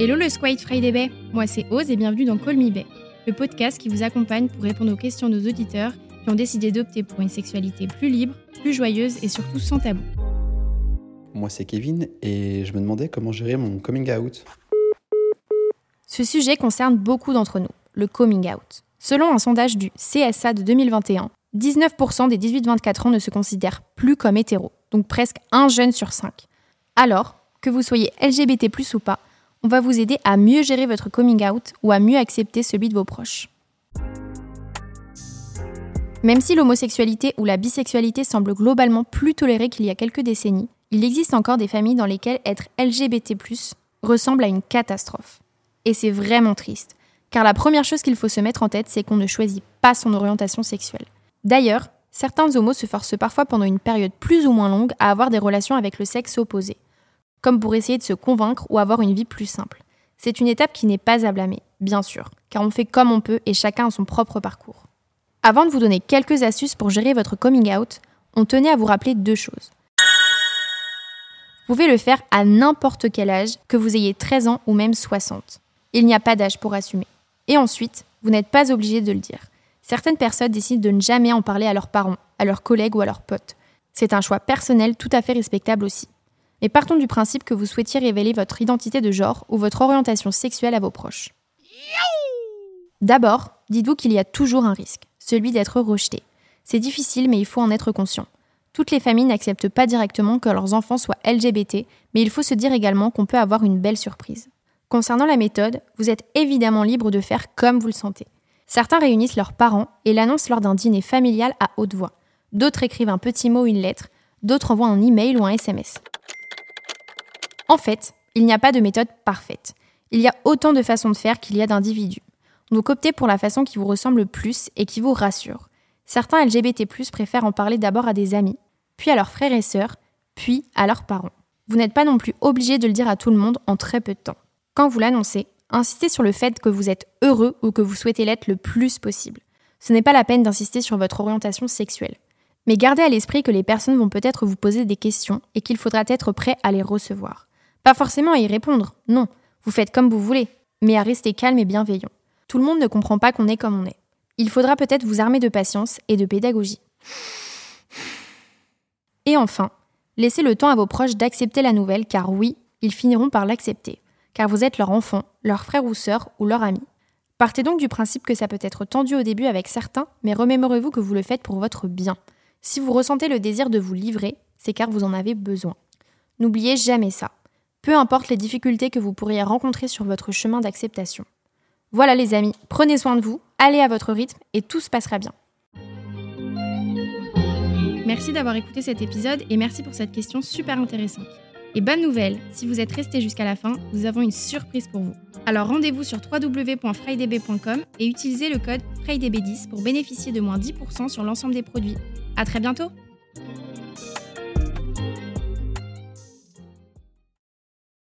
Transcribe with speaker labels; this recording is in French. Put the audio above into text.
Speaker 1: Hello le Squid Friday Bay, moi c'est Ose et bienvenue dans Call Me Bay, le podcast qui vous accompagne pour répondre aux questions de nos auditeurs qui ont décidé d'opter pour une sexualité plus libre, plus joyeuse et surtout sans tabou.
Speaker 2: Moi c'est Kevin et je me demandais comment gérer mon coming out.
Speaker 1: Ce sujet concerne beaucoup d'entre nous, le coming out. Selon un sondage du CSA de 2021, 19% des 18-24 ans ne se considèrent plus comme hétéros, donc presque un jeune sur cinq. Alors, que vous soyez LGBT ou pas, on va vous aider à mieux gérer votre coming out ou à mieux accepter celui de vos proches. Même si l'homosexualité ou la bisexualité semble globalement plus tolérée qu'il y a quelques décennies, il existe encore des familles dans lesquelles être LGBT ressemble à une catastrophe. Et c'est vraiment triste, car la première chose qu'il faut se mettre en tête, c'est qu'on ne choisit pas son orientation sexuelle. D'ailleurs, certains homos se forcent parfois pendant une période plus ou moins longue à avoir des relations avec le sexe opposé, comme pour essayer de se convaincre ou avoir une vie plus simple. C'est une étape qui n'est pas à blâmer, bien sûr, car on fait comme on peut et chacun a son propre parcours. Avant de vous donner quelques astuces pour gérer votre coming out, on tenait à vous rappeler deux choses. Vous pouvez le faire à n'importe quel âge, que vous ayez 13 ans ou même 60. Il n'y a pas d'âge pour assumer. Et ensuite, vous n'êtes pas obligé de le dire. Certaines personnes décident de ne jamais en parler à leurs parents, à leurs collègues ou à leurs potes. C'est un choix personnel tout à fait respectable aussi. Mais partons du principe que vous souhaitiez révéler votre identité de genre ou votre orientation sexuelle à vos proches. D'abord, dites-vous qu'il y a toujours un risque, celui d'être rejeté. C'est difficile, mais il faut en être conscient. Toutes les familles n'acceptent pas directement que leurs enfants soient LGBT, mais il faut se dire également qu'on peut avoir une belle surprise. Concernant la méthode, vous êtes évidemment libre de faire comme vous le sentez. Certains réunissent leurs parents et l'annoncent lors d'un dîner familial à haute voix. D'autres écrivent un petit mot ou une lettre, d'autres envoient un email ou un SMS. En fait, il n'y a pas de méthode parfaite. Il y a autant de façons de faire qu'il y a d'individus. Donc optez pour la façon qui vous ressemble le plus et qui vous rassure. Certains LGBT+ préfèrent en parler d'abord à des amis, puis à leurs frères et sœurs, puis à leurs parents. Vous n'êtes pas non plus obligé de le dire à tout le monde en très peu de temps. Quand vous l'annoncez, insistez sur le fait que vous êtes heureux ou que vous souhaitez l'être le plus possible. Ce n'est pas la peine d'insister sur votre orientation sexuelle. Mais gardez à l'esprit que les personnes vont peut-être vous poser des questions et qu'il faudra être prêt à les recevoir. Pas forcément à y répondre, non, vous faites comme vous voulez, mais à rester calme et bienveillant. Tout le monde ne comprend pas qu'on est comme on est. Il faudra peut-être vous armer de patience et de pédagogie. Et enfin, laissez le temps à vos proches d'accepter la nouvelle, car oui, ils finiront par l'accepter, car vous êtes leur enfant, leur frère ou sœur ou leur ami. Partez donc du principe que ça peut être tendu au début avec certains, mais remémorez-vous que vous le faites pour votre bien. Si vous ressentez le désir de vous livrer, c'est car vous en avez besoin. N'oubliez jamais ça peu importe les difficultés que vous pourriez rencontrer sur votre chemin d'acceptation. Voilà les amis, prenez soin de vous, allez à votre rythme et tout se passera bien. Merci d'avoir écouté cet épisode et merci pour cette question super intéressante. Et bonne nouvelle, si vous êtes resté jusqu'à la fin, nous avons une surprise pour vous. Alors rendez-vous sur www.frydb.com et utilisez le code FRIDB10 pour bénéficier de moins 10% sur l'ensemble des produits. À très bientôt